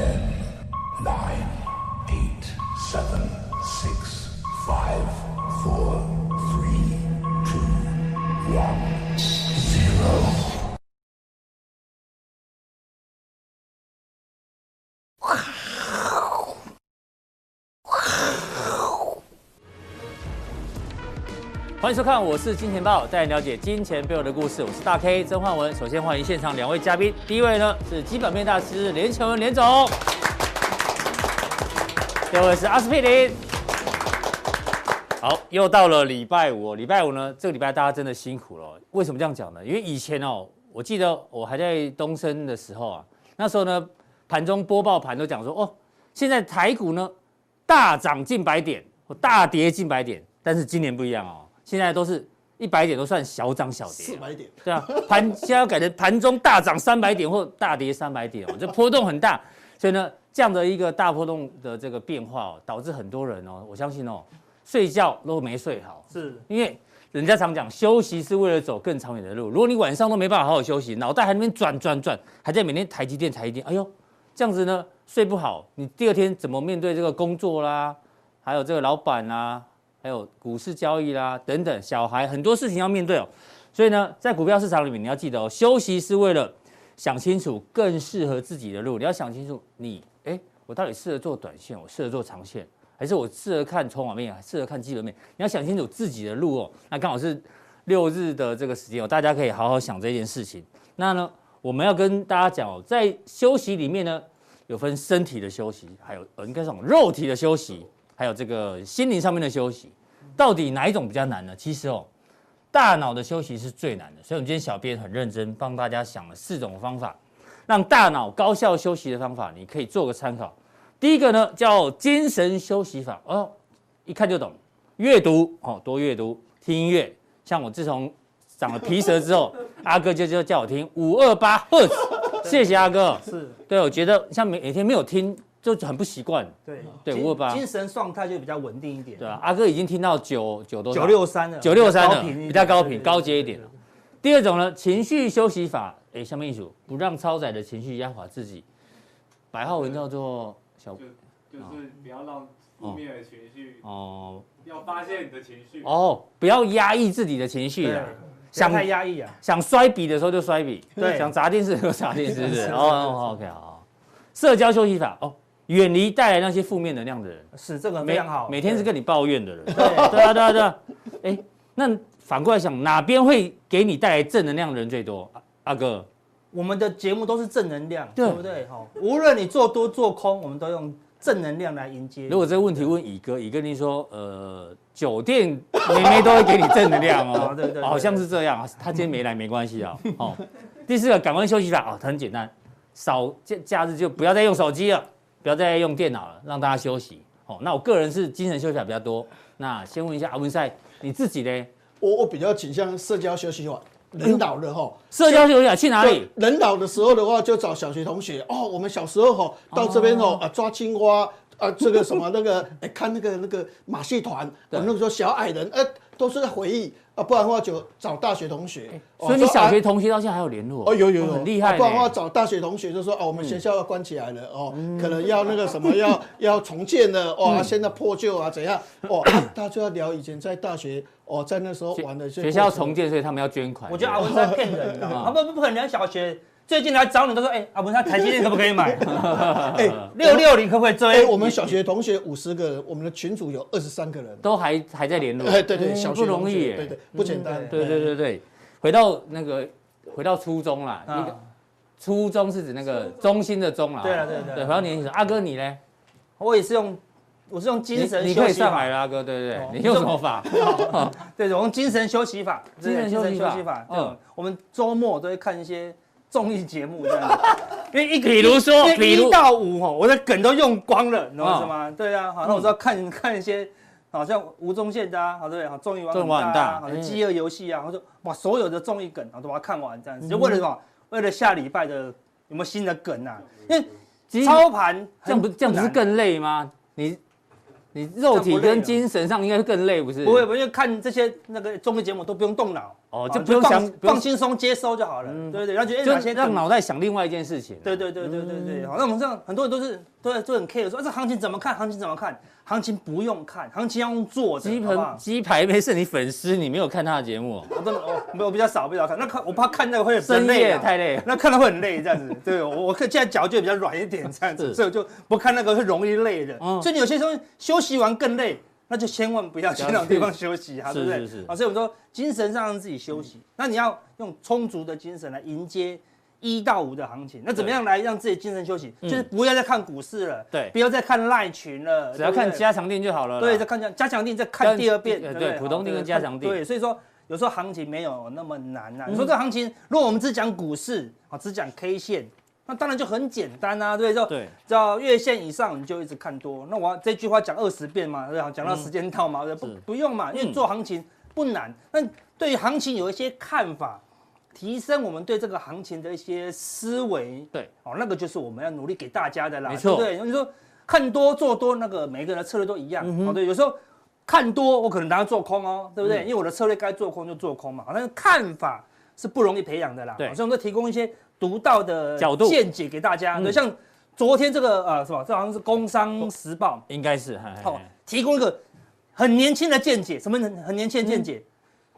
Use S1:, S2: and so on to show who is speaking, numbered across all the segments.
S1: Okay.
S2: 欢迎收看，我是金钱豹，带你了解金钱背后的故事。我是大 K 曾焕文。首先欢迎现场两位嘉宾，第一位呢是基本面大师连干文连总，第二位是阿司匹林。好，又到了礼拜五，礼拜五呢，这个礼拜大家真的辛苦了。为什么这样讲呢？因为以前哦，我记得我还在东森的时候啊，那时候呢，盘中播报盘都讲说，哦，现在台股呢大涨近百点，或大跌近百点，但是今年不一样哦。现在都是一百点都算小涨小跌，
S3: 四百点，
S2: 对啊，盘现在要改成盘中大涨三百点或大跌三百点哦，这波动很大，所以呢，这样的一个大波动的这个变化哦，导致很多人哦，我相信哦，睡觉都没睡好，
S3: 是。
S2: 因为人家常讲休息是为了走更长远的路，如果你晚上都没办法好好休息，脑袋还在那边转转转，还在每天台积电台积电，哎呦，这样子呢睡不好，你第二天怎么面对这个工作啦，还有这个老板啦？还有股市交易啦，等等，小孩很多事情要面对哦，所以呢，在股票市场里面，你要记得哦，休息是为了想清楚更适合自己的路。你要想清楚你，你哎，我到底适合做短线，我适合做长线，还是我适合看筹码面，还适合看基本面？你要想清楚自己的路哦。那刚好是六日的这个时间哦，大家可以好好想这件事情。那呢，我们要跟大家讲哦，在休息里面呢，有分身体的休息，还有呃，应该是肉体的休息。还有这个心灵上面的休息，到底哪一种比较难呢？其实哦，大脑的休息是最难的。所以，我们今天小编很认真帮大家想了四种方法，让大脑高效休息的方法，你可以做个参考。第一个呢，叫精神休息法哦，一看就懂。阅读哦，多阅读，听音乐。像我自从长了皮蛇之后，阿哥就就叫我听五二八赫兹。谢谢阿哥。是，对，我觉得像每每天没有听。就很不习惯，
S3: 对。
S2: 对，五二八
S3: 精神状态就比较稳定一点。
S2: 对啊，阿哥已经听到九九多
S3: 九六三了，
S2: 九六三了，比较高频高阶一点了。第二种呢，情绪休息法，哎，下面一组，不让超载的情绪压垮自己。白话文叫做小，
S4: 就是不要让负面的情绪哦，要发泄你的情绪。
S2: 哦，不要压抑自己的情绪啊，
S3: 想太压抑啊，
S2: 想摔笔的时候就摔笔，
S3: 对，
S2: 想砸电视就砸电视，是 哦，OK 好，社交休息法哦。远离带来那些负面能量的人，
S3: 是这个非常好。
S2: 每天是跟你抱怨的人，对对啊对啊对啊。哎，那反过来想，哪边会给你带来正能量的人最多？阿哥，
S3: 我们的节目都是正能量，对不对？哈，无论你做多做空，我们都用正能量来迎接。
S2: 如果这个问题问乙哥，乙哥你说，呃，酒店每每都会给你正能量哦，对对，好像是这样。他今天没来没关系啊。哦，第四个感官休息法哦，很简单，少假假日就不要再用手机了。不要再用电脑了，让大家休息。哦，那我个人是精神休息比较多。那先问一下阿文赛，你自己呢？
S5: 我我比较倾向社交休息法。人老了哈，
S2: 社交休息去哪里？
S5: 人老的时候的话，就找小学同学。哦，我们小时候哈，到这边哦啊抓青蛙啊，这个什么那个哎看那个那个马戏团，我那个时候小矮人哎都是在回忆。啊，不然的话就找大学同学，
S2: 所以你小学同学到现在还有联络？
S5: 哦，有有有，
S2: 很厉害。
S5: 不然的话找大学同学就说，哦，我们学校要关起来了，哦，可能要那个什么要 要重建了，哦，现在破旧啊怎样？哦，大家就要聊以前在大学，哦，在那时候玩的。
S2: 学校要重建，所以他们要捐款。
S3: 我觉得阿文在骗人啊，不不不可能，人家小学。最近来找你都说，哎，阿文，他台积电可不可以买？哎，六六零可不可以追？
S5: 哎我们小学同学五十个人，我们的群主有二十三个人，
S2: 都还还在联络。
S5: 哎，对对，小学
S2: 不容易，
S5: 对对，不简单。
S2: 对对对对，回到那个，回到初中啦，一个初中是指那个中心的中啦。
S3: 对啊对对。
S2: 回到年轻人，阿哥你呢？
S3: 我也是用，我是用精神休息法。
S2: 你可以上来啦，阿哥，对对对，你用什么法？
S3: 对，我用精神休息法，
S2: 精神休息法。
S3: 嗯，我们周末都会看一些。综艺节目这样子，因为一
S2: 比如说，
S3: 比一到五吼，我的梗都用光了，你知道吗？对啊，好，那我知道看看一些，好像吴宗宪的啊，好对，好综艺玩很大，好像饥饿游戏啊，我说把，所有的综艺梗啊都把它看完这样子，就为了什么？为了下礼拜的有没有新的梗啊？因为操盘
S2: 这样不这样不是更累吗？你你肉体跟精神上应该是更累，不是？
S3: 不会，不会，因为看这些那个综艺节目都不用动脑。
S2: 哦，就不用想
S3: 放轻松接收就好了，对对，然后觉得
S2: 就让脑袋想另外一件事情。
S3: 对对对对对对，好，那我们这样很多人都是都都很 care 说，这行情怎么看？行情怎么看？行情不用看，行情要用做的。鸡
S2: 盆鸡排没事，你粉丝你没有看他的节目？
S3: 我真的哦，没有比较少比较看，那看我怕看那个会很累，
S2: 太累，
S3: 那看到会很累这样子。对我我看现在脚就比较软一点这样子，所以我就不看那个会容易累的。所以你有些时候休息完更累。那就千万不要去那种地方休息啊，对不对？啊，所以我们说精神上让自己休息，那你要用充足的精神来迎接一到五的行情。那怎么样来让自己精神休息？就是不要再看股市了，
S2: 对，
S3: 不要再看赖群了，
S2: 只要看加强定就好了。
S3: 对，再看加加强錠，再看第二遍，
S2: 对，普通定跟加强定。
S3: 对，所以说有时候行情没有那么难呐。你说这个行情，如果我们只讲股市啊，只讲 K 线。那当然就很简单啊，对不对？对，只要月线以上你就一直看多。那我这句话讲二十遍嘛，对吧？讲到时间到嘛，不不用嘛，因为做行情不难。那对于行情有一些看法，提升我们对这个行情的一些思维，对，哦，那个就是我们要努力给大家的啦，没错。对，你说看多做多，那个每个人的策略都一样，哦，对，有时候看多我可能拿它做空哦，对不对？因为我的策略该做空就做空嘛，但是看法是不容易培养的啦，对，所以我们提供一些。独到的角度。见解给大家，对，像昨天这个呃，是吧？这好像是《工商时报》，
S2: 应该是，
S3: 好，提供一个很年轻的见解，什么很很年轻的见解？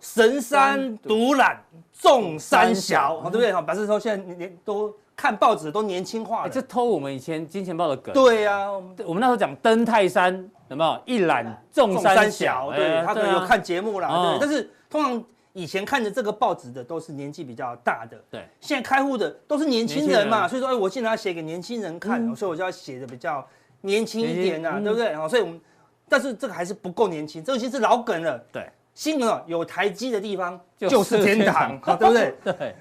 S3: 神山独揽众山小，对不对？哈，表示说现在年都看报纸都年轻化了，
S2: 这偷我们以前金钱豹的梗。
S3: 对呀，
S2: 我们那时候讲登泰山有没有一览众山小？
S3: 对，他可能有看节目啦，对，但是通常。以前看着这个报纸的都是年纪比较大的，对，现在开户的都是年轻人嘛，所以说，哎，我现在要写给年轻人看，所以我就要写的比较年轻一点呐，对不对？好，所以我们，但是这个还是不够年轻，这个其实是老梗了。对，新闻哦，有台积的地方就是天堂，对不对？对，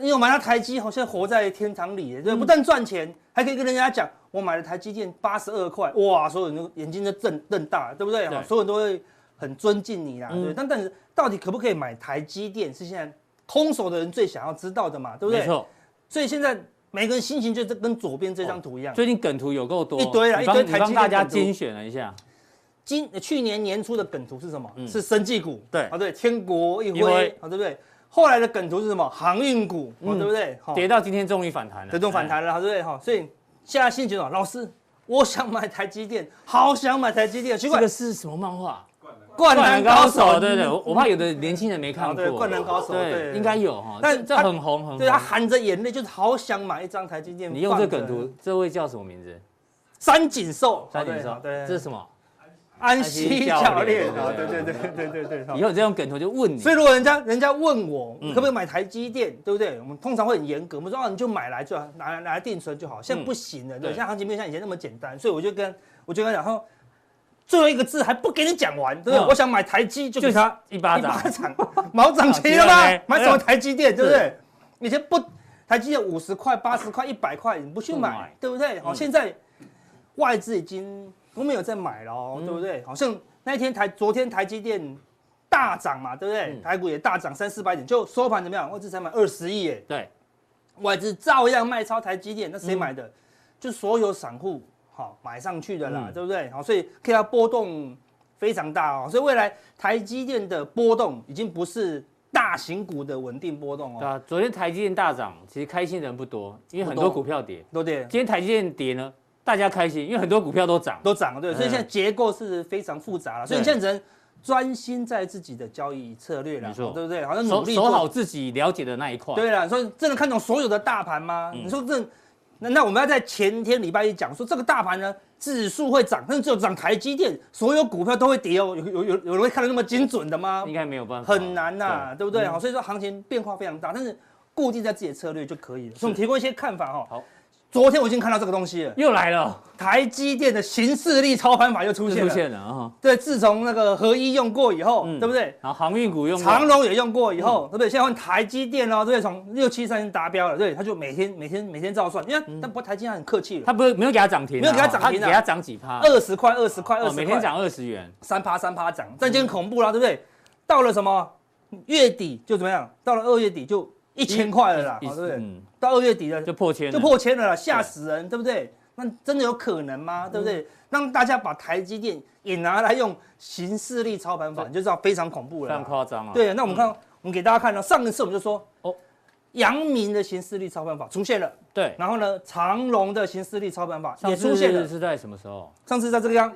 S3: 因为我买了台积，好像活在天堂里，对，不但赚钱，还可以跟人家讲，我买了台积电八十二块，哇，所有人都眼睛都瞪瞪大，对不对？所有人都会很尊敬你啦，对，但但是。到底可不可以买台积电？是现在空手的人最想要知道的嘛，对不对？没错。所以现在每个人心情就跟左边这张图一样。
S2: 最近梗图有够多，
S3: 一堆了，一堆台积电。帮
S2: 大家精选了一下。
S3: 今去年年初的梗图是什么？是生技股。对啊，对，天国一挥啊，对不对？后来的梗图是什么？航运股，对不对？
S2: 跌到今天终于反弹了，
S3: 这种反弹了，对不对？哈，所以现在心情啊，老师，我想买台积电，好想买台积电。
S2: 这个是什么漫画？
S3: 灌篮高手，
S2: 对对，我我怕有的年轻人没看过。
S3: 灌篮高手，对，
S2: 应该有哈。但这很红很红。
S3: 对，他含着眼泪，就是好想买一张台积电。
S2: 你用这梗图，这位叫什么名字？
S3: 三井寿。
S2: 三井寿，对，这是什么？
S3: 安西教练。啊，对对对对对对。
S2: 以后这种梗图就问你。
S3: 所以如果人家人家问我，可不可以买台积电，对不对？我们通常会很严格，我们说啊，你就买来就拿来拿来定存就好。现在不行了，对，现在行情没有像以前那么简单，所以我就跟我就跟他讲说。最后一个字还不给你讲完，对不对？我想买台积，就给他一巴掌，毛涨齐了吗？买什么台积电，对不对？以前不台积电五十块、八十块、一百块，你不去买，对不对？好，现在外资已经都没有在买了哦，对不对？好像那天台昨天台积电大涨嘛，对不对？台股也大涨三四百点，就收盘怎么样？外资才买二十亿，耶，对，外资照样卖超台积电，那谁买的？就所有散户。好，买上去的啦，嗯、对不对？好，所以可以它波动非常大哦。所以未来台积电的波动已经不是大型股的稳定波动哦。
S2: 对啊，昨天台积电大涨，其实开心的人不多，因为很多股票跌，都跌。今天台积电跌呢，大家开心，因为很多股票都涨，
S3: 都涨了，对。所以现在结构是非常复杂了，所以你现在只能专心在自己的交易策略了，没错，对不对？好像努力
S2: 守好自己了解的那一块。
S3: 对了，所以真的看懂所有的大盘吗？嗯、你说这。那那我们要在前天礼拜一讲说这个大盘呢，指数会涨，但是只有涨台积电，所有股票都会跌哦。有有有有人会看得那么精准的吗？
S2: 应该没有办法，
S3: 很难呐，对不对？好，所以说行情变化非常大，但是固定在自己的策略就可以了。所以我们提供一些看法哈。好。昨天我已经看到这个东西了，
S2: 又来了。
S3: 台积电的行事历操盘法又出现了。出现了啊！对，自从那个合一用过以后，对不对？
S2: 然后航运股用，
S3: 长荣也用过以后，对不对？现在换台积电哦，对不对？从六七三已经达标了，对，他就每天每天每天照算。你看但不过台积电很客气了，
S2: 他不是没有给他涨停，
S3: 没有给他涨停，
S2: 给他涨几趴？
S3: 二十块，二十块，二十块，
S2: 每天涨二十元，
S3: 三趴三趴涨，这就很恐怖了，对不对？到了什么月底就怎么样？到了二月底就。一千块了啦，对不对？到二月底了就破千，就破千了啦，吓死人，对不对？那真的有可能吗？对不对？让大家把台积电也拿来用形势力操盘法，你就知道非常恐怖了，
S2: 非常夸张啊。
S3: 对，那我们看我们给大家看到，上一次我们就说，哦，阳明的形势力操盘法出现了，
S2: 对，
S3: 然后呢，长隆的形势力操盘法也出现了，
S2: 是在什么时候？
S3: 上次在这个样，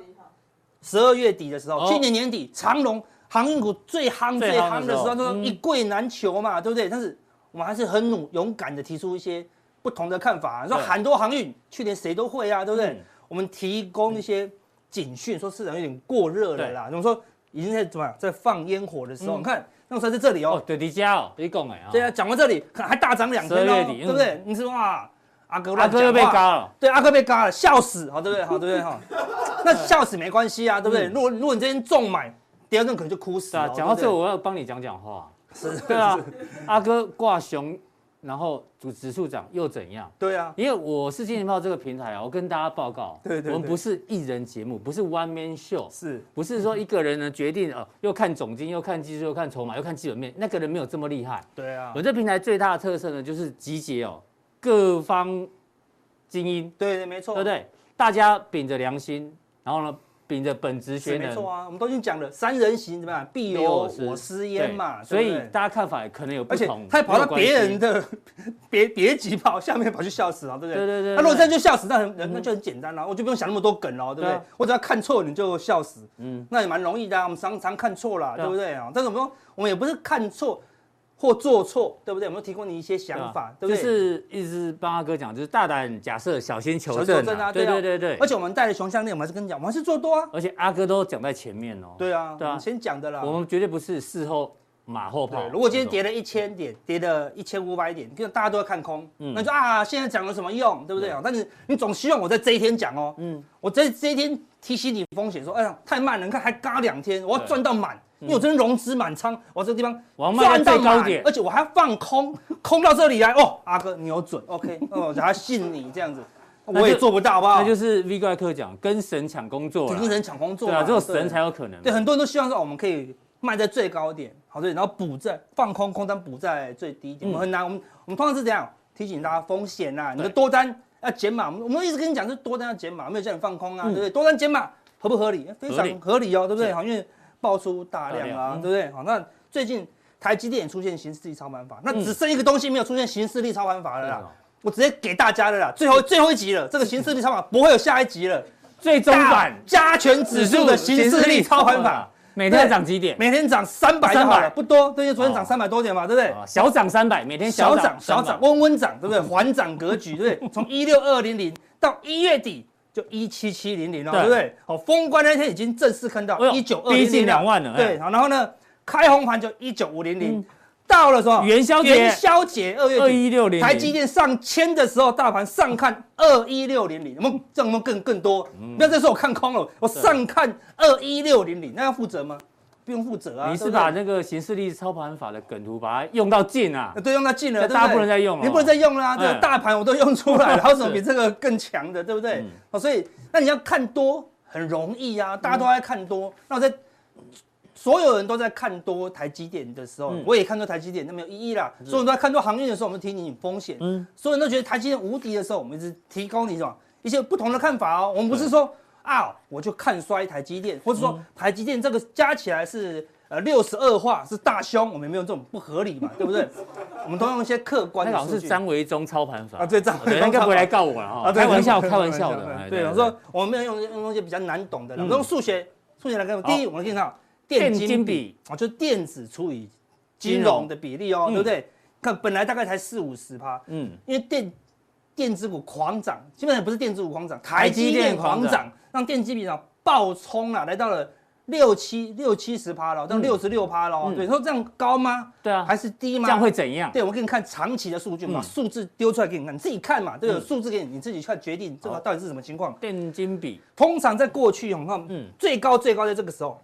S3: 十二月底的时候，哦、去年年底，长隆航运股最夯最夯的时候，一贵难求嘛，对不对？但是我们还是很努勇敢的提出一些不同的看法，说很多航运去年谁都会啊，对不对？嗯、我们提供一些警讯，说市场有点过热了啦，我们说已经在怎么样，在放烟火的时候，你看。那时候在这里哦，
S2: 对，迪迦哦，你讲哎啊。
S3: 对啊，讲到这里，还大涨两天哦，对不对？你说哇，阿哥
S2: 阿哥又被嘎了，
S3: 对，阿哥被嘎了，笑死，好对不对？好对不对？哈，那笑死没关系啊，对不对？如果如果你这边重买，第二阵可能就哭死了。
S2: 讲到这，我要帮你讲讲话。是，对啊，阿哥挂熊。然后主指数涨又怎样？
S3: 对啊，
S2: 因为我是金钱豹这个平台啊，我跟大家报告，对对，我们不是艺人节目，不是 one man show，是不是说一个人呢决定哦，又看总经，又看技术，又看筹码，又看基本面，那个人没有这么厉害。
S3: 对啊，
S2: 我这平台最大的特色呢，就是集结哦各方精英，
S3: 对对没错，
S2: 对不对？大家秉着良心，然后呢？秉着本职学能，
S3: 没错啊，我们都已经讲了，三人行怎么样？必有我师焉嘛。
S2: 所以大家看法也可能有不同。
S3: 他还跑到别人的 别别急跑下面跑去笑死啊，对不对？
S2: 对对对。
S3: 他如果这样就笑死，那很那就很简单了，我就不用想那么多梗了，对不对？我只要看错你就笑死，嗯，那也蛮容易的。我们常常看错了，对不对啊？但是我们说，我们也不是看错。或做错，对不对？我们提供你一些想法，对不对？
S2: 就是一直帮阿哥讲，就是大胆假设，小心求证啊。对对对对。
S3: 而且我们带的熊项链，我们还是跟你讲，我们还是做多啊。
S2: 而且阿哥都讲在前面哦。
S3: 对啊，对啊，先讲的啦。
S2: 我们绝对不是事后马后炮。
S3: 如果今天跌了一千点，跌了一千五百点，就大家都要看空，那就啊，现在讲有什么用，对不对啊？但是你总希望我在这一天讲哦，嗯，我在这一天提醒你风险，说，哎呀，太慢了，你看还嘎两天，我要赚到满。因为我真融资满仓，我这个地方赚到高点，而且我还要放空，空到这里来哦，阿哥你有准，OK，哦，我还信你这样子，我也做不到，好不好？
S2: 那就是 V 怪客讲，跟神抢工作，
S3: 跟神抢工作，
S2: 对啊，只有神才有可能。
S3: 对，很多人都希望说，我们可以卖在最高点，好对，然后补在放空空单补在最低点，我们很难，我们我们通常是这样提醒大家风险呐，你的多单要减码，我们一直跟你讲，是多单要减码，没有叫你放空啊，对不对？多单减码合不合理？非常合理哦，对不对？好，因为。爆出大量啊，对不对？好，那最近台积电也出现行事历操盘法，那只剩一个东西没有出现行事历操盘法了啦。我直接给大家了啦，最后最后一集了，这个行事历操盘法不会有下一集了。
S2: 最终版
S3: 加权指数的行事历操盘法，
S2: 每天涨几点？
S3: 每天涨三百就好了，不多。对，昨天涨三百多点嘛，对不对？
S2: 小涨三百，每天小涨
S3: 小涨，温温涨，对不对？缓涨格局，对不对？从一六二零零到一月底。就一七七零零哦，对不对？好，封关那天已经正式看到一九二零零，
S2: 逼近两万了。
S3: 对，好，然后呢，开红盘就一九五零零，到了什么？
S2: 元宵节，
S3: 元宵节二月
S2: 二一六零，
S3: 台积电上千的时候，大盘上看二一六零零，有没有？这有更更多？那这时候我看空了，我上看二一六零零，那要负责吗？不用负责啊！
S2: 你是把那个行事力操盘法的梗图把它用到尽啊？
S3: 对，用到尽了，
S2: 大家不能再用了。
S3: 你不能再用了啊！这个大盘 我都用出来了，还有什么比这个更强的，对不对？哦，所以那你要看多很容易啊，大家都在看多。那我在所有人都在看多台积电的时候，我也看多台积电，那没有意义啦。所有人都在看多航运的时候，我们提醒你风险。嗯，所有人都觉得台积电无敌的时候，我们一直提供你什么一些不同的看法哦。我们不是说。啊，我就看衰台积电，或者说台积电这个加起来是呃六十二化是大凶，我们没有这种不合理嘛，对不对？我们都用一些客观的。
S2: 那老是张维忠操盘法
S3: 啊，对，张维忠
S2: 应该不会来告我了哈，开玩笑，开玩笑的。
S3: 对，我说我们没有用用一些比较难懂的，我们用数学数学来看。第一，我们看到电金比啊，就电子除以金融的比例哦，对不对？看本来大概才四五十趴，嗯，因为电。电子股狂涨，基本上不是电子股狂涨，台积电狂涨，让电机比上暴冲啊，来到了六七六七十趴了，到六十六趴了。对，说这样高吗？
S2: 对啊，
S3: 还是低吗？
S2: 这样会怎样？
S3: 对，我给你看长期的数据，把数字丢出来给你看，你自己看嘛，对不对？数字给你，你自己看决定这个到底是什么情况。
S2: 电金比
S3: 通常在过去，我们看，嗯，最高最高在这个时候。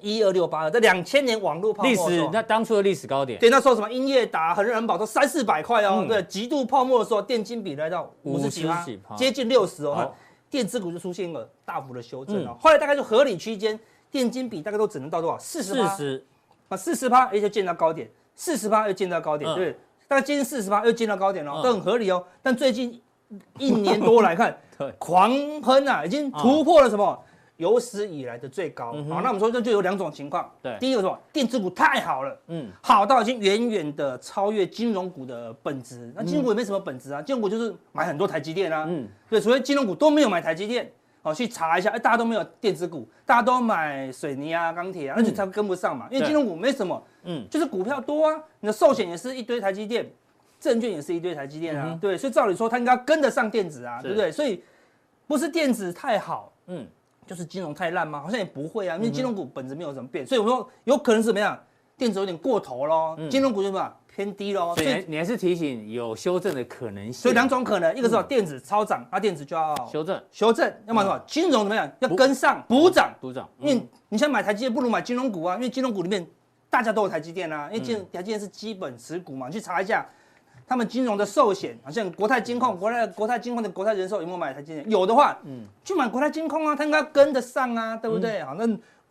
S3: 一二六八二，在两千年网络泡沫历
S2: 史，那当初的历史高点。
S3: 对，那时候什么英业达、恒仁宝都三四百块哦。对，极度泡沫的时候，电金比来到五十几趴，接近六十哦。电子股就出现了大幅的修正哦。后来大概就合理区间，电金比大概都只能到多少？四十趴。四十啊，四十趴，哎，就见到高点。四十趴又见到高点，对，大概接近四十趴又见到高点了，都很合理哦。但最近一年多来看，狂喷啊，已经突破了什么？有史以来的最高。好、嗯，那我们说这就有两种情况。
S2: 对，
S3: 第一个什么？电子股太好了，嗯，好到已经远远的超越金融股的本质。那金融股也没什么本质啊，金融股就是买很多台积电啊，嗯，对，所以金融股都没有买台积电。好，去查一下，哎，大家都没有电子股，大家都买水泥啊、钢铁啊，而且它跟不上嘛，因为金融股没什么，嗯，就是股票多啊，你的寿险也是一堆台积电，证券也是一堆台积电啊，对，所以照理说它应该跟得上电子啊，对不对？所以不是电子太好，嗯。就是金融太烂吗？好像也不会啊，因为金融股本质没有什么变，所以我说有可能是怎么样？电子有点过头咯，金融股就什么偏低咯。
S2: 所以你还是提醒有修正的可能性。
S3: 所以两种可能，一个是电子超涨，那电子就要
S2: 修正
S3: 修正，要么什么金融怎么样？要跟上补涨
S2: 补涨。
S3: 因为你现在买台积电不如买金融股啊，因为金融股里面大家都有台积电啊，因为金台积电是基本持股嘛，你去查一下。他们金融的寿险，好像国泰金控、国泰国泰金控的国泰人寿有没有买台积电？有的话，嗯，去买国泰金控啊，它应该跟得上啊，对不对？好，那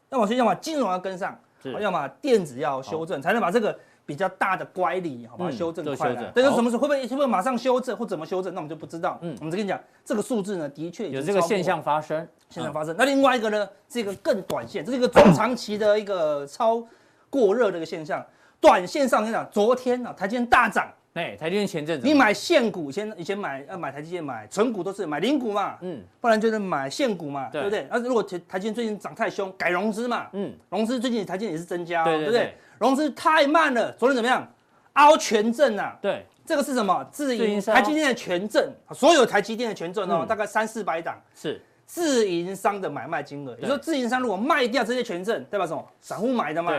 S3: 那我先讲嘛，金融要跟上，要么电子要修正，才能把这个比较大的乖离，好把它修正快来。但是什么时候会不会会不会马上修正或怎么修正？那我们就不知道。嗯，我们只跟你讲，这个数字呢，的确
S2: 有这个现象发生，
S3: 现象发生。那另外一个呢，是一个更短线，这是一个中长期的一个超过热的一个现象。短线上，你讲昨天啊，台积电大涨。
S2: 哎，台积电前阵子，
S3: 你买现股，以前以前买要买台积电买存股都是买零股嘛，嗯，不然就是买现股嘛，对不对？那如果台台积电最近涨太凶，改融资嘛，嗯，融资最近台积电也是增加，对不对？融资太慢了，昨天怎么样？凹权证啊，
S2: 对，
S3: 这个是什么？自营台积电的权证，所有台积电的权证哦，大概三四百档，
S2: 是
S3: 自营商的买卖金额。你说自营商如果卖掉这些权证，代表什么？散户买的嘛。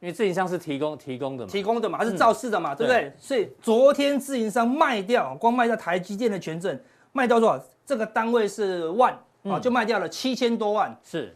S3: 对。
S2: 因为自营商是提供提供的嘛，
S3: 提供的嘛，它是造势的嘛，嗯、对不对？对，所以昨天自营商卖掉，光卖掉台积电的权证，卖掉多少？这个单位是万啊，嗯、就卖掉了七千多万。
S2: 是，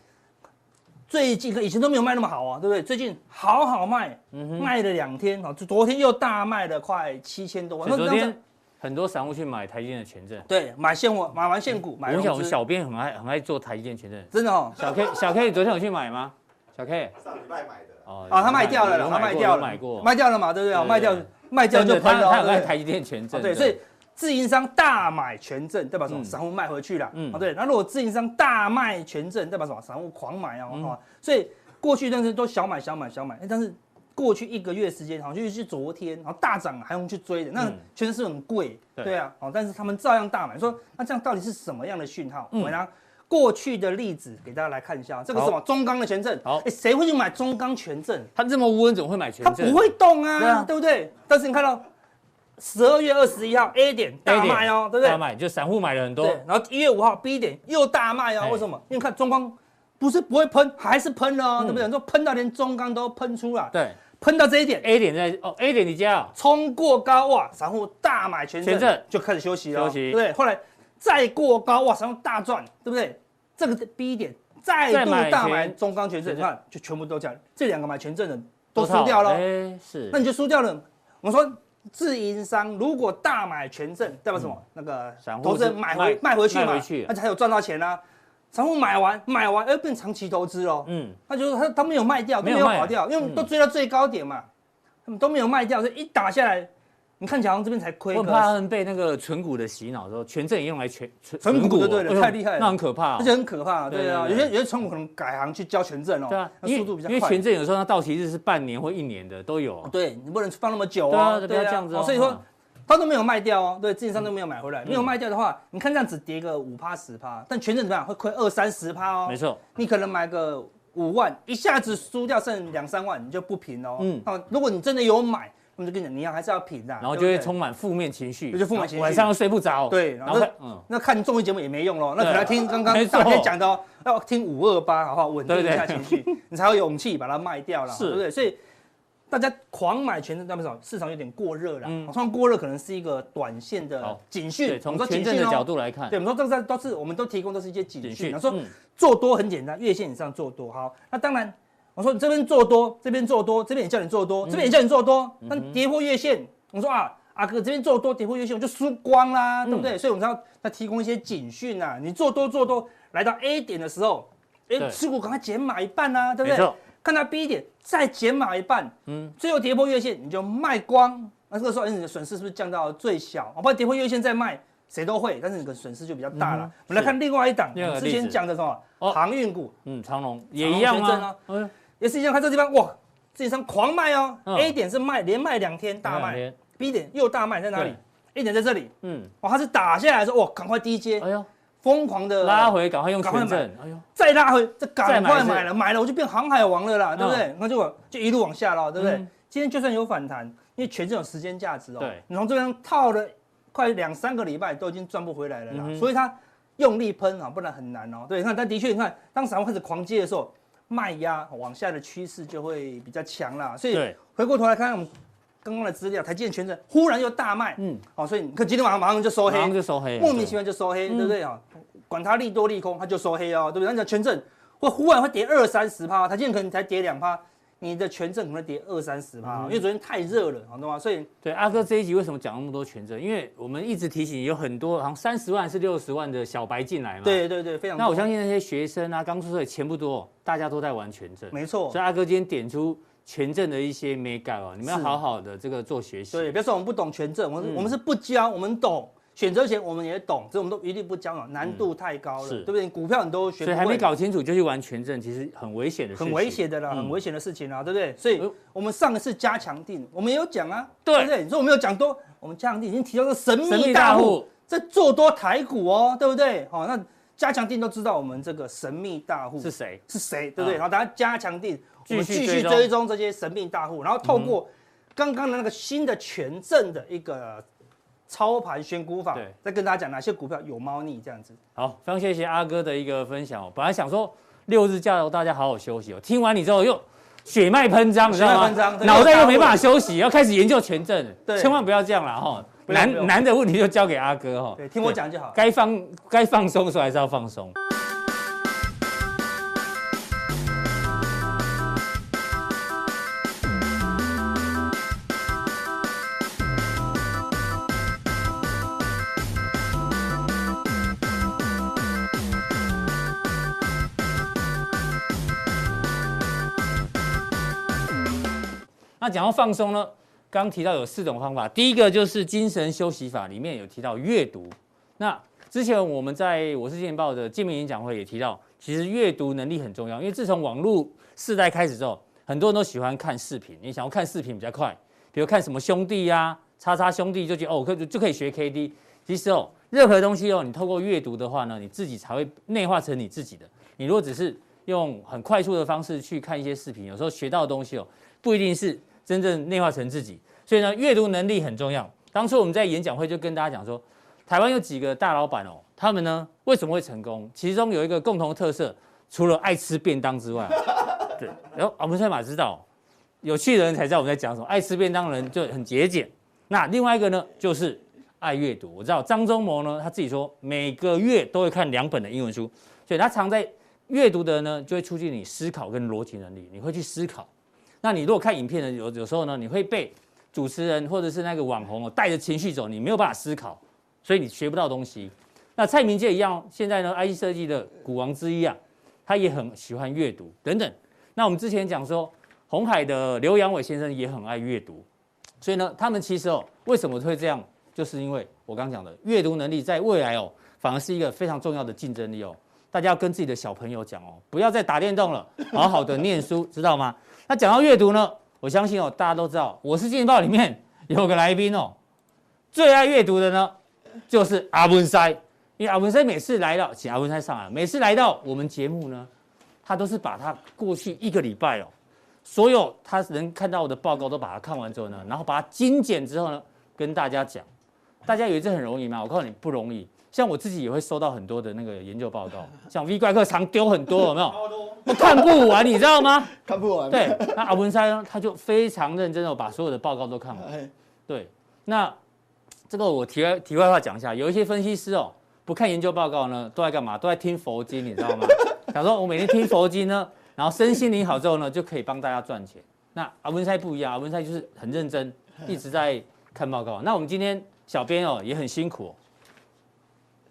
S3: 最近以前都没有卖那么好啊，对不对？最近好好卖，嗯、卖了两天啊，就昨天又大卖了快七千多万。
S2: 昨天很多散户去买台积电的权证，
S3: 对，买现货，买完现股，买。
S2: 我想我们小编很爱很爱做台积电权证，
S3: 真的哦。
S2: 小 K 小 K 昨天有去买吗？小 K
S6: 上礼拜买的。
S3: 哦，他卖掉了，他卖掉了，卖掉了嘛，对不对？卖掉，卖掉就喷了。
S2: 他有卖台积电权证，
S3: 对，所以自营商大买权证，代表什么？散户卖回去了，嗯，对。那如果自营商大卖权证，代表什么？散户狂买啊，所以过去但是都小买小买小买，但是过去一个月时间，好像就是昨天，然后大涨还用去追的，那确实是很贵，对啊，哦，但是他们照样大买，说那这样到底是什么样的讯号？嗯。过去的例子给大家来看一下，这个是什么？中钢的权证。好，哎，谁会去买中钢权证？
S2: 它这么温，怎么会买权证？
S3: 它不会动啊，对不对？但是你看到十二月二十一号 A 点大卖哦，对不对？
S2: 大卖就散户买了很多。
S3: 对，然后一月五号 B 点又大卖哦，为什么？因为看中钢不是不会喷，还是喷了哦，对不对？说喷到连中钢都喷出了。
S2: 对，
S3: 喷到这一点
S2: ，A 点在哦，A 点你家
S3: 冲过高哇，散户大买权证就开始休息了，休息，对？后来再过高哇，散户大赚，对不对？这个是 B 点，再度大买中钢权证，你看就全部都这样，这两个买权证的都输掉了。哎，是，那你就输掉了。我们说自营商如果大买权证，代表什么？那个投资人买回卖回去嘛，那才有赚到钱啊。散户买完买完，哎，变长期投资喽。嗯，那就是他他没有卖掉，都没有跑掉，因为都追到最高点嘛，他们都没有卖掉，所以一打下来。你看起来这边才亏，
S2: 我怕他们被那个存股的洗脑，说权证也用来存
S3: 存股，对对，太厉害了，
S2: 那很可怕，
S3: 而且很可怕，对啊，有些有些存股可能改行去交权证哦，对啊，速度比较快，
S2: 因为权证有时候它到期日是半年或一年的都有，
S3: 对你不能放那么久啊，对啊，这样子，所以说他都没有卖掉哦，对，自营商都没有买回来，没有卖掉的话，你看这样子跌个五趴十趴，但权证怎么样会亏二三十趴哦，
S2: 没错，
S3: 你可能买个五万，一下子输掉剩两三万，你就不平哦，嗯，那如果你真的有买。他们就跟你讲，你要还是要平的，
S2: 然后就会充满负面情绪，
S3: 就负面情绪，
S2: 晚上又睡不着。
S3: 对，然后嗯，那看综艺节目也没用咯，那可能听刚刚大家讲的哦，要听五二八，好不好？稳定一下情绪，你才有勇气把它卖掉了，对不对？所以大家狂买权证，代表什么？市场有点过热了。嗯，算过热可能是一个短线的警讯。
S2: 从权证的角度来看，
S3: 对，我们说这个都是我们都提供都是一些警讯。说做多很简单，月线以上做多。好，那当然。我说你这边做多，这边做多，这边也叫你做多，这边也叫你做多。那跌破月线，我说啊，阿哥这边做多，跌破月线我就输光啦，对不对？所以我们要再提供一些警讯呐。你做多做多，来到 A 点的时候，哎，持股赶快减码一半呐，对不对？看到 B 点再减码一半，嗯，最后跌破月线你就卖光。那这个时候你的损失是不是降到最小？我怕跌破月线再卖，谁都会，但是你的损失就比较大了。我们来看另外一档，之前讲的什么航运股，
S2: 嗯，长龙也一样啊，
S3: 也是一样。看这地方哇，这地方狂卖哦，A 点是卖连卖两天大卖，B 点又大卖在哪里？A 点在这里，嗯，哦，它是打下来说哇，赶快低接，哎呦，疯狂的
S2: 拉回，赶快用权证，
S3: 哎呦，再拉回，这赶快买了，买了我就变航海王了啦，对不对？那就就一路往下了，对不对？今天就算有反弹，因为权证有时间价值哦，对，你从这边套了。快两三个礼拜都已经赚不回来了啦，所以它用力喷啊，不然很难哦。对，你看，但的确，你看，当散户开始狂接的时候，卖压往下的趋势就会比较强啦。所以回过头来看看我们刚刚的资料，台积电权证忽然又大卖，嗯，好，所以你看今天晚上马上就收黑，
S2: 马上就收黑，
S3: 莫名其妙就收黑，对不对啊？管它利多利空，它就收黑哦，对不对？那权证会忽然会跌二三十趴，台积电可能才跌两趴。你的权证可能跌二三十趴，因为昨天太热了，好懂吗？所以
S2: 对阿哥这一集为什么讲那么多权证？因为我们一直提醒有很多好像三十万是六十万的小白进来嘛。
S3: 对对对，非常。
S2: 那我相信那些学生啊，刚出社钱不多，大家都在玩权证。
S3: 没错。
S2: 所以阿哥今天点出权证的一些美感哦，你们要好好的这个做学习。
S3: 对，不要说我们不懂权证，我们我们是不教，我们懂。选择权我们也懂，所以我们都一律不教了，难度太高了，对不对？股票你都学，
S2: 所以还没搞清楚就去玩权证，其实很危险的，
S3: 很危险的啦，很危险的事情啦，对不对？所以我们上一次加强定，我们也有讲啊，对不对？你说我们有讲多，我们加强定已经提到个神秘大户在做多台股哦，对不对？好，那加强定都知道我们这个神秘大户
S2: 是谁？
S3: 是谁？对不对？然后大家加强定，我们继续追踪这些神秘大户，然后透过刚刚的那个新的权证的一个。操盘选股法，对，再跟大家讲哪些股票有猫腻这样子。
S2: 好，非常谢谢阿哥的一个分享哦。本来想说六日假，大家好好休息哦。听完你之后又血脉喷张，你知道吗？脑袋又没办法休息，要开始研究权证。对，千万不要这样了哈。难难的问题就交给阿哥哈。
S3: 对，听我讲就好。
S2: 该放该放松的时候还是要放松。那讲到放松呢，刚提到有四种方法，第一个就是精神休息法，里面有提到阅读。那之前我们在我是金钱爆的见面演讲会也提到，其实阅读能力很重要，因为自从网络世代开始之后，很多人都喜欢看视频，你想要看视频比较快，比如看什么兄弟呀、叉叉兄弟就觉得哦，可就可以学 K D。其实哦，任何东西哦，你透过阅读的话呢，你自己才会内化成你自己的。你如果只是用很快速的方式去看一些视频，有时候学到的东西哦，不一定是。真正内化成自己，所以呢，阅读能力很重要。当初我们在演讲会就跟大家讲说，台湾有几个大老板哦，他们呢为什么会成功？其中有一个共同的特色，除了爱吃便当之外，对，然后我们才马知道，有趣的人才知道我们在讲什么。爱吃便当的人就很节俭。那另外一个呢，就是爱阅读。我知道张忠谋呢，他自己说每个月都会看两本的英文书，所以他常在阅读的人呢，就会促进你思考跟逻辑能力，你会去思考。那你如果看影片呢，有有时候呢，你会被主持人或者是那个网红哦带着情绪走，你没有办法思考，所以你学不到东西。那蔡明介一样，现在呢，IC 设计的股王之一啊，他也很喜欢阅读等等。那我们之前讲说，红海的刘扬伟先生也很爱阅读，所以呢，他们其实哦，为什么会这样？就是因为我刚讲的阅读能力，在未来哦，反而是一个非常重要的竞争力哦。大家要跟自己的小朋友讲哦，不要再打电动了，好好的念书，知道吗？那讲到阅读呢，我相信哦，大家都知道，我是金钱爆里面 有个来宾哦，最爱阅读的呢，就是阿文塞，因为阿文塞每次来到，请阿文塞上来，每次来到我们节目呢，他都是把他过去一个礼拜哦，所有他能看到我的报告都把它看完之后呢，然后把它精简之后呢，跟大家讲，大家以为这很容易吗？我告诉你不容易。像我自己也会收到很多的那个研究报告，像 V 怪客常丢很多，有没有？我 看不完，你知道吗？
S5: 看不完。
S2: 对，那阿文山呢，他就非常认真的把所有的报告都看完。对，那这个我题外题外话讲一下，有一些分析师哦，不看研究报告呢，都在干嘛？都在听佛经，你知道吗？假如说我每天听佛经呢，然后身心灵好之后呢，就可以帮大家赚钱。那阿文赛不一样，阿文赛就是很认真，一直在看报告。那我们今天小编哦也很辛苦。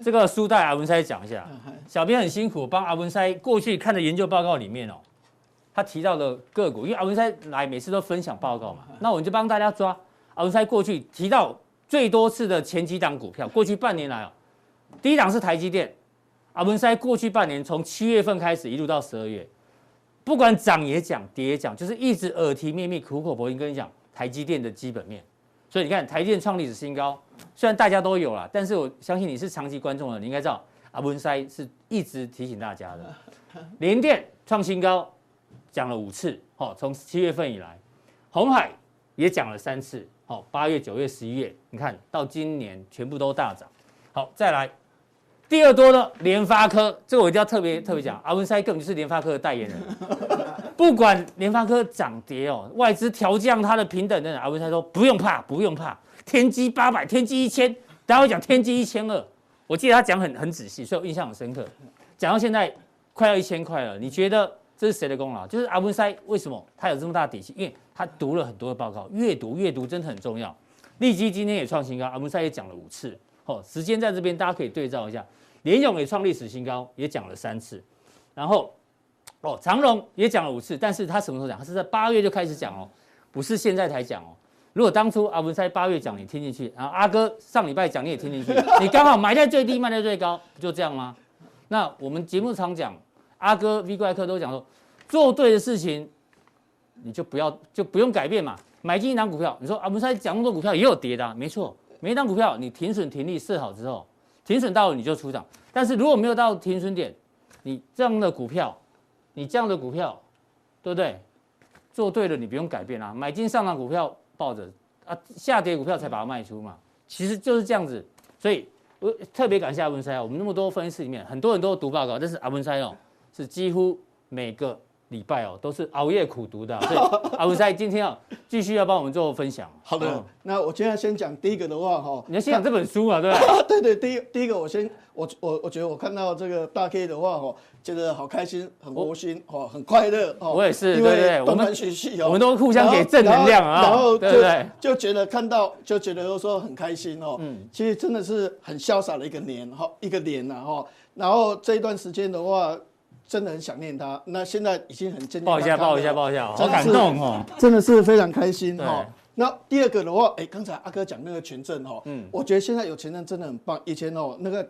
S2: 这个书带阿文塞讲一下，小编很辛苦，帮阿文塞过去看的研究报告里面哦，他提到的个股，因为阿文塞来每次都分享报告嘛，那我们就帮大家抓阿文塞过去提到最多次的前几档股票，过去半年来哦，第一档是台积电，阿文塞过去半年从七月份开始一路到十二月，不管涨也讲，跌也讲，就是一直耳提面命、苦口婆心跟你讲台积电的基本面。所以你看台积电创历史新高，虽然大家都有啦，但是我相信你是长期观众了，你应该知道阿文塞是一直提醒大家的。联电创新高，讲了五次，好，从七月份以来，红海也讲了三次。好，八月、九月、十一月，你看到今年全部都大涨。好，再来第二多的联发科，这个我一定要特别特别讲，阿文塞根本就是联发科的代言人。不管联发科涨跌哦，外资调降它的平等的，阿文塞说不用怕，不用怕，天机八百，天机一千，大家会讲天机一千二。我记得他讲很很仔细，所以我印象很深刻。讲到现在快要一千块了，你觉得？这是谁的功劳？就是阿文塞，为什么他有这么大底气？因为他读了很多的报告，阅读阅读真的很重要。利基今天也创新高，阿文塞也讲了五次。哦，时间在这边，大家可以对照一下。联咏也创历史新高，也讲了三次。然后，哦，长荣也讲了五次，但是他什么时候讲？他是在八月就开始讲哦，不是现在才讲哦。如果当初阿文塞八月讲，你听进去，然后阿哥上礼拜讲，你也听进去，你刚好买在最低，卖在最高，不就这样吗？那我们节目常讲。阿哥 V 怪客都讲说，做对的事情，你就不要就不用改变嘛。买进一档股票，你说阿文塞讲那么多股票也有跌的，啊，没错。每一档股票你停损停利设好之后，停损到了你就出场。但是如果没有到停损点，你这样的股票，你这样的股票，对不对？做对了，你不用改变啊。买进上涨股票抱着啊，下跌股票才把它卖出嘛。其实就是这样子。所以我特别感谢阿文塞啊，我们那么多分析师里面，很多人都读报告，但是阿文塞哦。是几乎每个礼拜哦，都是熬夜苦读的。所以 阿文赛今天要继续要帮我们做分享。
S5: 好的，嗯、那我今天先讲第一个的话哈，
S2: 你要先讲这本书嘛，对吧？
S5: 对对，第一第一个我先我我我觉得我看到这个大 K 的话哈，觉得好开心，很窝心哦，很快乐哦。
S2: 我也是，对对，
S5: 我们学习哦，
S2: 我们都互相给正能量啊。
S5: 然后对对，就觉得看到就觉得说很开心哦。嗯，其实真的是很潇洒的一个年哈，一个年呐哈。然后这一段时间的话。真的很想念他，那现在已经很坚定。抱
S2: 一下，抱一下，抱一下，好感动哦，
S5: 真的是非常开心哈。那第二个的话，哎，刚才阿哥讲那个权证哈，嗯，我觉得现在有权证真的很棒。以前哦，那个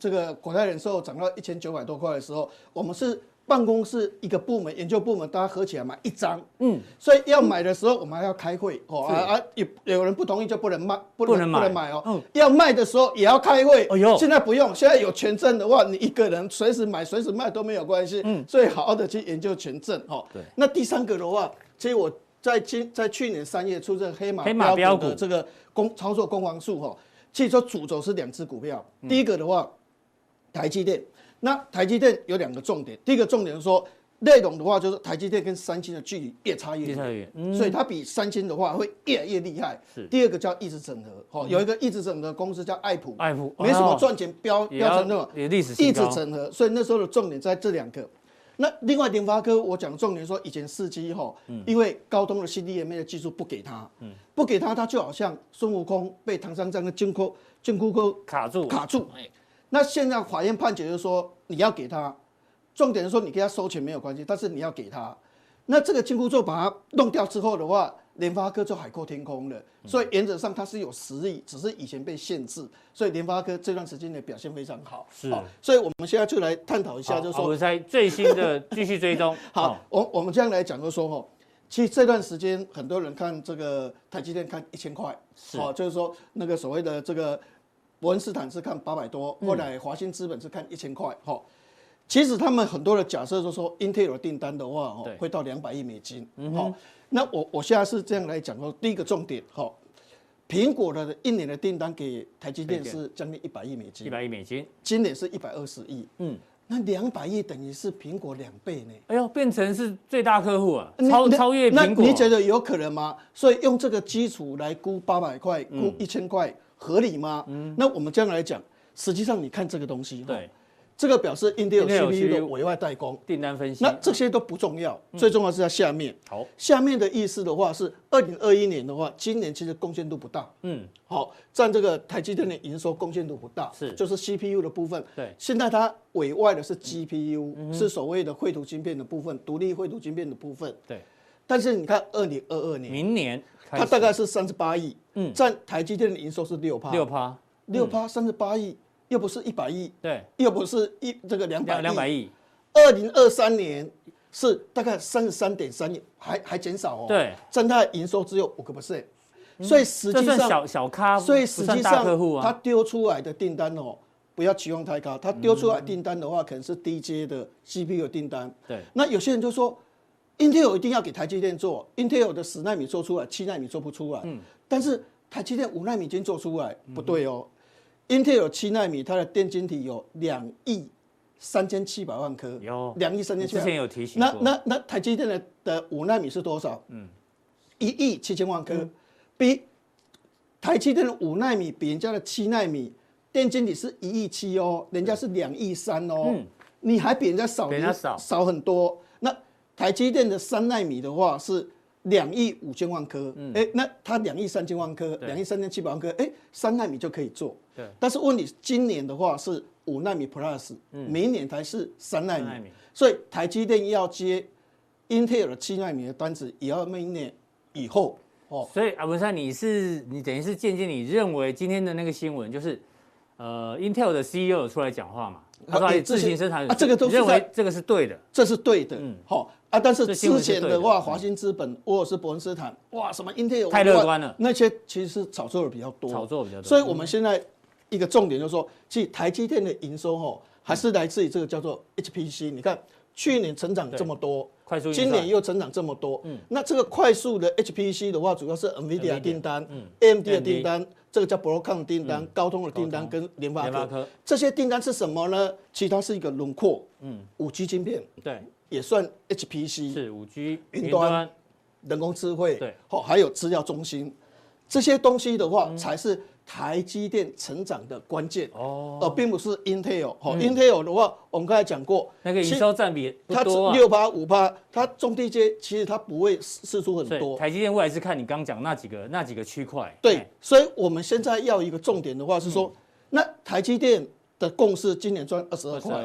S5: 这个国泰人寿涨到一千九百多块的时候，我们是。办公室一个部门，研究部门，大家合起来买一张，嗯，所以要买的时候，我们还要开会哦，啊啊，有有人不同意就不能卖，不能不能买。哦，嗯，要卖的时候也要开会，哎呦，现在不用，现在有权证的话，你一个人随时买随时卖都没有关系，嗯，所以好好的去研究权证哈，对，那第三个的话，其实我在今在去年三月出这个黑马黑马标股的这个公操作攻防术哈，其实说主轴是两只股票，第一个的话，台积电。那台积电有两个重点，第一个重点是说内容的话，就是台积电跟三星的距离越差越远，嗯、所以它比三星的话会越来越厉害。是。第二个叫意志整合，哦，有一个意志整合公司叫爱普，爱普没什么赚钱标标成那种异质整合，所以那时候的重点在这两个。那另外联发科，我讲重点说以前四 G 哈，因为高通的 CDMA 的技术不给他，不给他，他就好像孙悟空被唐三藏的金箍金箍钩卡住卡住。那现在法院判决就是说，你要给他，重点是说你给他收钱没有关系，但是你要给他。那这个金箍咒把它弄掉之后的话，联发科就海阔天空了。所以原则上它是有实力，只是以前被限制。所以联发科这段时间的表现非常好。是，所以我们现在就来探讨一下，就是说，
S2: 我在最新的 继续追踪。
S5: 好，我我们这样来讲，就是说哈，其实这段时间很多人看这个台积电看一千块，是，就是说那个所谓的这个。伯恩斯坦是看八百多，后来华兴资本是看一千块，哈。其实他们很多的假设都说，Intel 的订单的话，哦，会到两百亿美金，好。那我我现在是这样来讲说，第一个重点，哈，苹果的一年的订单给台积电是将近一百亿美金，
S2: 一百亿美金，
S5: 今年是一百二十亿，嗯，那两百亿等于是苹果两倍呢。
S2: 哎呦，变成是最大客户啊，超超越苹果，
S5: 你觉得有可能吗？所以用这个基础来估八百块，估一千块。合理吗？嗯，那我们这样来讲，实际上你看这个东西，对，这个表示 Intel CPU 的委外代工
S2: 订单分析，
S5: 那这些都不重要，最重要是在下面。好，下面的意思的话是，二零二一年的话，今年其实贡献度不大。嗯，好，占这个台积电的营收贡献度不大，是，就是 CPU 的部分。对，现在它委外的是 GPU，是所谓的绘图晶片的部分，独立绘图晶片的部分。对。但是你看二零二二年，
S2: 明年
S5: 它大概是三十八亿，
S2: 嗯，
S5: 占台积电的营收是六趴，
S2: 六趴，
S5: 六趴三十八亿，又不是一百亿，
S2: 对，
S5: 又不是一这个两百
S2: 两百亿。
S5: 二零二三年是大概三十三点三亿，还还减少哦，
S2: 对，
S5: 占它的营收只有五个 percent，所以实际上
S2: 小小咖，
S5: 所以实际上
S2: 它
S5: 丢出来的订单哦。不要期望太高，他丢出来订单的话，可能是低阶的 CPU 订单。
S2: 对，
S5: 那有些人就说，Intel 一定要给台积电做，Intel 的十纳米做出来，七纳米做不出来。嗯，但是台积电五纳米已经做出来，不对哦。Intel 七纳米它的电晶体有两亿三千七百万颗，
S2: 有
S5: 两亿三千七百。
S2: 之前有提醒。
S5: 那那那台积电的的五纳米是多少？嗯，一亿七千万颗，比台积电的五纳米比人家的七纳米。电晶体是一亿七哦，人家是两亿三哦，嗯、你还比人家少，
S2: 比人家少
S5: 少很多。那台积电的三纳米的话是两亿五千万颗，哎、嗯欸，那它两亿三千万颗，两亿三千七百万颗，哎、欸，三纳米就可以做。对，但是问题今年的话是五纳米 Plus，、嗯、明年才是三纳米，米所以台积电要接 Intel 的七纳米的单子，也要明年以后哦。
S2: 所以阿文山，你是你等于是渐渐你认为今天的那个新闻就是。呃，Intel 的 CEO 有出来讲话嘛？他说自行生产
S5: 啊，这个都是
S2: 认为这个是对的，
S5: 这是对的。嗯，好啊，但是之前的话，华兴资本、沃尔斯伯恩斯坦，哇，什么 Intel
S2: 太乐观了，
S5: 那些其实是炒作的比较多，
S2: 炒作比较多。
S5: 所以我们现在一个重点就是说，其实台积电的营收哦，还是来自于这个叫做 HPC。你看去年成长这么多，
S2: 快速，
S5: 今年又成长这么多，嗯，那这个快速的 HPC 的话，主要是 NVIDIA 订单，嗯，AMD 的订单。这个叫 Broadcom 订单，高通的订单跟联发科，这些订单是什么呢？其实它是一个轮廓，嗯，五 G 晶片，对，也算 HPC，
S2: 是五 G
S5: 云端、人工智慧，对，好，还有资料中心，这些东西的话才是。台积电成长的关键哦，而并不是 Intel。好，Intel 的话，我们刚才讲过，
S2: 那个营收占比
S5: 它六八五八，它中低阶其实它不会释出很多。
S2: 台积电未来是看你刚讲那几个那几个区块。
S5: 对，所以我们现在要一个重点的话是说，那台积电的共识今年赚二十二块，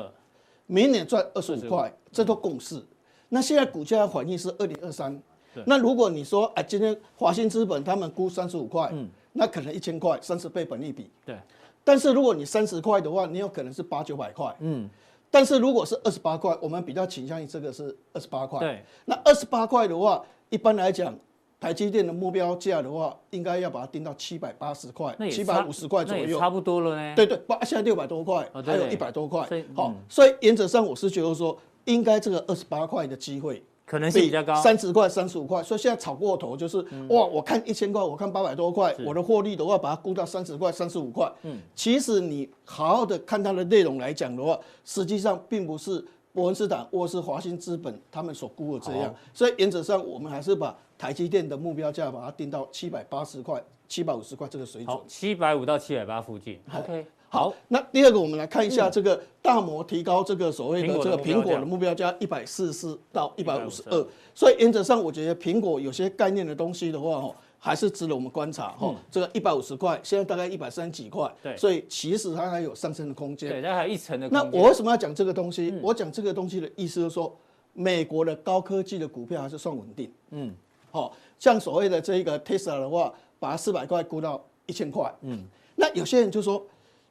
S5: 明年赚二十五块，这都共识。那现在股价反应是二零二三，那如果你说啊，今天华兴资本他们估三十五块，嗯。那可能一千块，三十倍本利比。对，但是如果你三十块的话，你有可能是八九百块。嗯，但是如果是二十八块，我们比较倾向于这个是二十八块。对，那二十八块的话，一般来讲，台积电的目标价的话，应该要把它定到七百八十块，七百五十块左右，
S2: 差不多了呢。
S5: 对对，现在六百多块，还有一百多块。好，所以原则上我是觉得说，应该这个二十八块的机会。
S2: 可能性比较高，
S5: 三十块、三十五块，所以现在炒过头就是、嗯、哇，我看一千块，我看八百多块，我的获利的话，把它估到三十块、三十五块。嗯，其实你好好的看它的内容来讲的话，实际上并不是伯恩斯坦或是华兴资本他们所估的这样。所以原则上，我们还是把台积电的目标价把它定到七百八十块、七百五十块这个水准。
S2: 七百五到七百八附近。OK。好，
S5: 那第二个我们来看一下这个大摩提高这个所谓的这个苹果的目标价一百四十四到一百五十二，所以原则上我觉得苹果有些概念的东西的话，哈，还是值得我们观察，哈。这个一百五十块，现在大概一百三十几块，对，所以其实它还有上升的空间，
S2: 对，它还有一层的。
S5: 那我为什么要讲这个东西？我讲这个东西的意思就是说，美国的高科技的股票还是算稳定，嗯，好，像所谓的这个 Tesla 的话，把它四百块估到一千块，嗯，那有些人就说。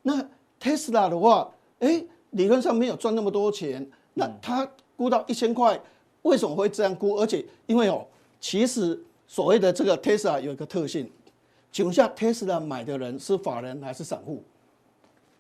S5: 那特斯拉的话，哎、欸，理论上没有赚那么多钱，那他估到一千块，为什么会这样估？而且因为哦，其实所谓的这个特斯拉有一个特性，请问下特斯拉买的人是法人还是散户？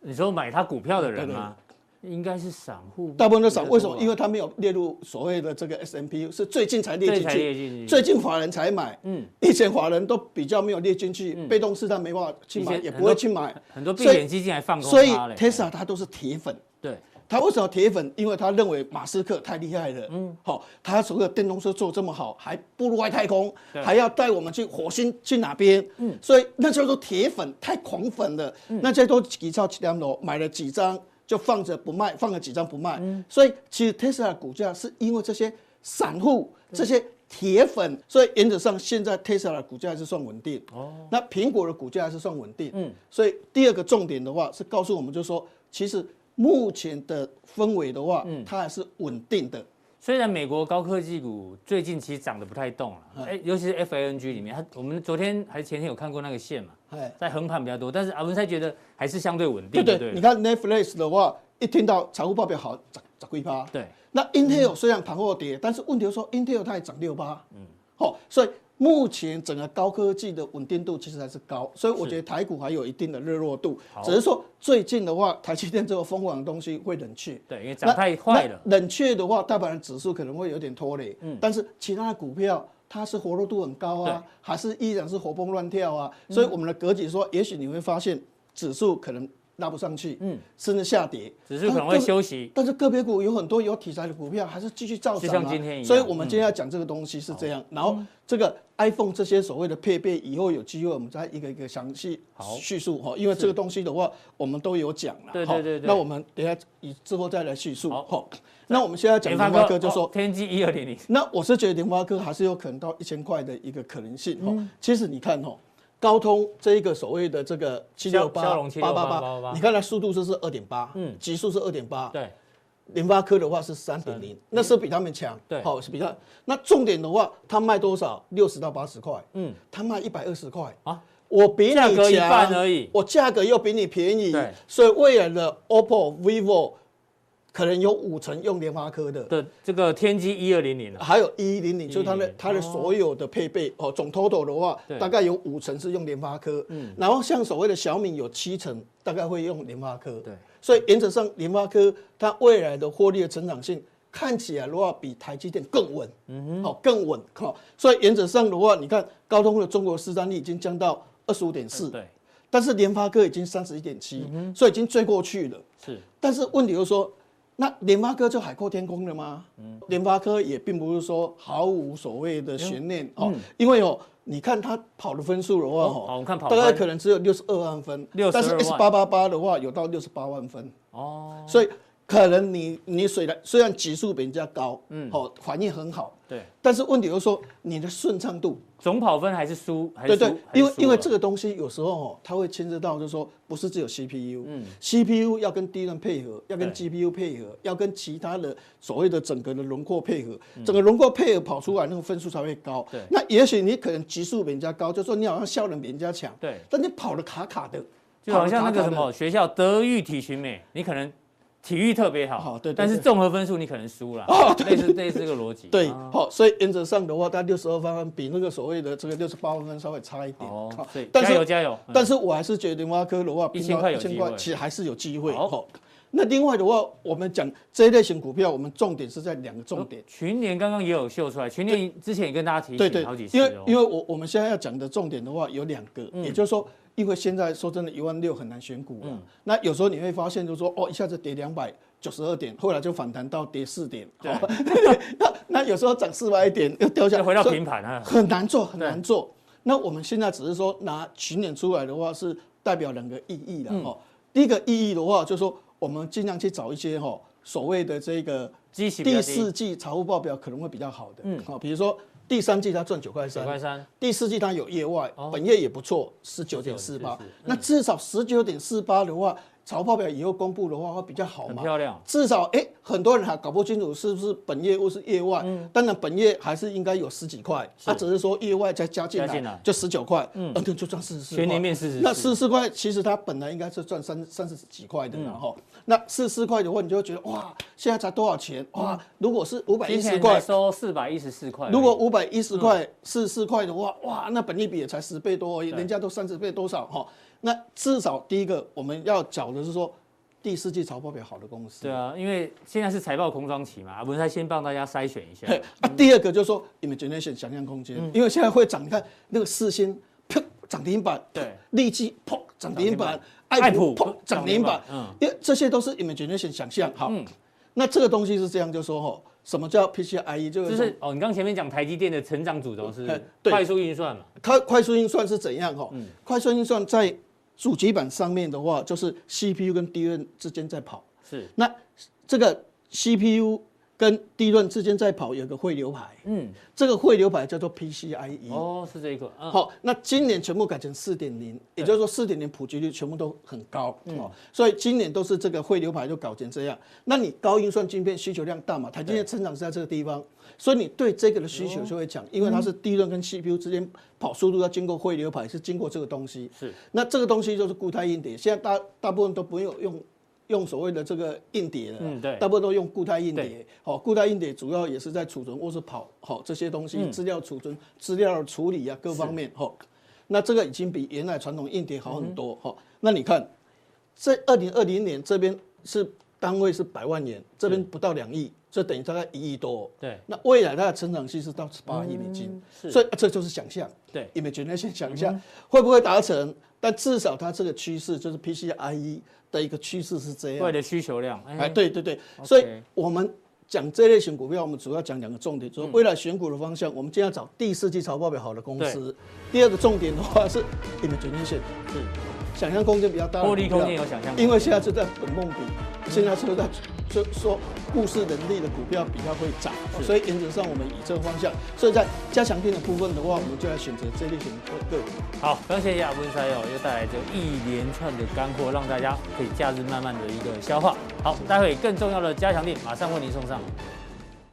S2: 你说买他股票的人吗？应该是散户，
S5: 大部分都散。为什么？因为他没有列入所谓的这个 S M P，是最近才列进去，最近法人才买。嗯，以前法人都比较没有列进去，被动式他没办法去买，也不会去买。
S2: 很多避险基金还放空。
S5: 所以 Tesla 他都是铁粉。
S2: 对，
S5: 他为什么铁粉？因为他认为马斯克太厉害了。嗯，好，他所有电动车做这么好，还步入外太空，还要带我们去火星去哪边？嗯，所以那叫做铁粉，太狂粉了。那这都几兆几两楼买了几张。就放着不卖，放了几张不卖，嗯、所以其实特斯拉的股价是因为这些散户、这些铁粉，所以原则上现在特斯拉的股价还是算稳定。哦，那苹果的股价还是算稳定。嗯，所以第二个重点的话是告诉我们，就是说其实目前的氛围的话，嗯，它还是稳定的。
S2: 虽然美国高科技股最近其实涨得不太动了，哎，尤其是 FANG 里面，它我们昨天还是前天有看过那个线嘛，在横盘比较多，但是阿文才觉得还是相对稳定。
S5: 对对，你看 Netflix 的话，一听到财务报表好，涨涨一趴。对，那 Intel 虽然盘后跌，但是问题是说 Intel 它也涨六八。嗯，好，所以。目前整个高科技的稳定度其实还是高，所以我觉得台股还有一定的热络度，只是说最近的话，台积电这个疯狂的东西会冷却。
S2: 对，因为涨太快了。
S5: 冷却的话，大盘指数可能会有点拖累。嗯。但是其他的股票它是活络度很高啊，还是依然是活蹦乱跳啊。所以我们的格局说，也许你会发现指数可能。拉不上去，嗯，甚至下跌，
S2: 只是可能会休息。
S5: 但是个别股有很多有题材的股票还是继续照涨啊。
S2: 像今天一样。
S5: 所以我们今天要讲这个东西是这样。然后这个 iPhone 这些所谓的配备，以后有机会我们再一个一个详细叙述哈。因为这个东西的话，我们都有讲了。
S2: 对对对。
S5: 那我们等下以之后再来叙述。好，那我们现在讲联发科，就说
S2: 天玑一二零零。
S5: 那我是觉得联发科还是有可能到一千块的一个可能性。嗯。其实你看哈。高通这一个所谓的这个七六八八八八，你看它速度是是二点八，嗯，极速是二点八，对。联发科的话是三点零，那是比他们强，对，好是比较。那重点的话，它卖多少？六十到八十块，嗯，它卖一百二十块。啊，我比你强，价而已，我价格又比你便宜，对，所以未来的 OPPO、vivo。可能有五成用联发科的。
S2: 的这个天玑一二零零，
S5: 还有一一零零，就是它的它的所有的配备哦，总 total 的话，大概有五成是用联发科，嗯，然后像所谓的小米有七成大概会用联发科，对，所以原则上联发科它未来的获利的成长性看起来的话比台积电更稳，嗯哼，好更稳，好，所以原则上的话，你看高通的中国市占率已经降到二十五点四，对，但是联发科已经三十一点七，所以已经追过去了，是，但是问题就是说。那联发科就海阔天空了吗？嗯，联发科也并不是说毫无所谓的悬念哦，因为哦，你看它跑的分数的话，哦，我们看跑大概可能只有六十二万分，但是 S 八八八的话有到六十八万分。哦，所以可能你你虽然虽然级数比人家高，嗯，好反应很好，对，但是问题就是说你的顺畅度。
S2: 总跑分还是输？
S5: 对对，因为因为这个东西有时候哦，它会牵涉到，就是说不是只有 CPU，嗯，CPU 要跟 DRAM 配合，要跟 GPU 配合，要跟其他的所谓的整个的轮廓配合，整个轮廓配合跑出来那个分数才会高。对，那也许你可能级数比人家高，就说你好像效能比人家强，对，但你跑的卡卡的，
S2: 就好像那个什么学校德育体群美，你可能。体育特别好，好对，但是综合分数你可能输了，哦，类似类似这个逻辑，
S5: 对，好，所以原则上的话，它六十二分比那个所谓的这个六十八万分稍微差一点，哦，
S2: 对，加油加油，
S5: 但是我还是觉得联发科的话，
S2: 一千块有机会，
S5: 其实还是有机会，好，那另外的话，我们讲这一类型股票，我们重点是在两个重点，
S2: 群联刚刚也有秀出来，群联之前也跟大家提醒好几次，
S5: 因为因为我我们现在要讲的重点的话有两个，也就是说。因为现在说真的，一万六很难选股了。那有时候你会发现，就是说，哦，一下子跌两百九十二点，后来就反弹到跌四点。对。那那有时候涨四百点又掉下来，
S2: 回到平盘啊，
S5: 很难做，很难做。那我们现在只是说拿群演出来的话，是代表两个意义的哦。第一个意义的话，就是说我们尽量去找一些哈所谓的这个第四季财务报表可能会比较好的，嗯，好，比如说。第三季它赚九块三，第四季它有业外，本业也不错，十九点四八，那至少十九点四八的话。财报表以后公布的话会比较好嘛？
S2: 漂亮。
S5: 至少哎、欸，很多人还搞不清楚是不是本业或是业外。嗯。当然本业还是应该有十几块，他只是说业外再加进来，就十九块。嗯。嗯，就赚四十四。
S2: 全年面四十四。
S5: 那四十四块其实它本来应该是赚三三十几块的，然后那四十四块的话，你就会觉得哇，现在才多少钱？哇，如果是五百一十块，
S2: 收四百一十四块。
S5: 如果五百一十块四十四块的话，哇，那本利比也才十倍多而已，人家都三十倍多少哈？那至少第一个我们要找的是说。第四季财报表好的公司，
S2: 对啊，因为现在是财报空窗期嘛，我们才先帮大家筛选一下。
S5: 啊，第二个就是说，imagination 想象空间，因为现在会涨，你看那个四星砰涨停板，对，立积砰涨停板，爱普砰涨停板，嗯，因为这些都是 imagination 想象。好，那这个东西是这样，就是说哈，什么叫 PCIe？
S2: 就是哦，你刚前面讲台积电的成长主轴是快速运算嘛？
S5: 它快速运算是怎样？哈，快速运算在。主机板上面的话，就是 CPU 跟 DRAM 之间在跑。是。那这个 CPU 跟低润之间在跑，有个汇流排，嗯，这个汇流排叫做 PCIe。
S2: 哦，是这一个。
S5: 嗯、好，那今年全部改成四点零，也就是说四点零普及率全部都很高。嗯、哦，所以今年都是这个汇流排就搞成这样。那你高运算晶片需求量大嘛？台积电成长是在这个地方，所以你对这个的需求就会强，因为它是低润跟 CPU 之间跑速度要经过汇流排，是经过这个东西。是，那这个东西就是固态硬碟，现在大大部分都不用用。用所谓的这个硬碟的，嗯，对，大部分都用固态硬碟。好，固态硬碟主要也是在储存或是跑好这些东西，资料储存、资料处理啊，各方面。好，那这个已经比原来传统硬碟好很多。好，那你看，在二零二零年这边是单位是百万元，这边不到两亿，这等于大概一亿多。对，那未来它的成长性是到十八亿美金，所以这就是想象。对，imagination 想一下会不会达成？但至少它这个趋势就是 PCIe。的一个趋势是这样，
S2: 未来的需求量，
S5: 哎，对对对，所以我们讲这类型股票，我们主要讲两个重点，就是未来选股的方向，我们今天要找第四季财报表好的公司。第二个重点的话是 imagination，是想象空间比较大，
S2: 获利空间有想象，
S5: 因为现在是在本梦比，现在是在就说。故事能力的股票比较会涨，所以原则上我们以这个方向。所以在加强錠的部分的话，我们就来选择这类型的个股。
S2: 好，非常谢谢文山哦，又带来这一连串的干货，让大家可以假日慢慢的一个消化。好，待会更重要的加强力马上为您送上。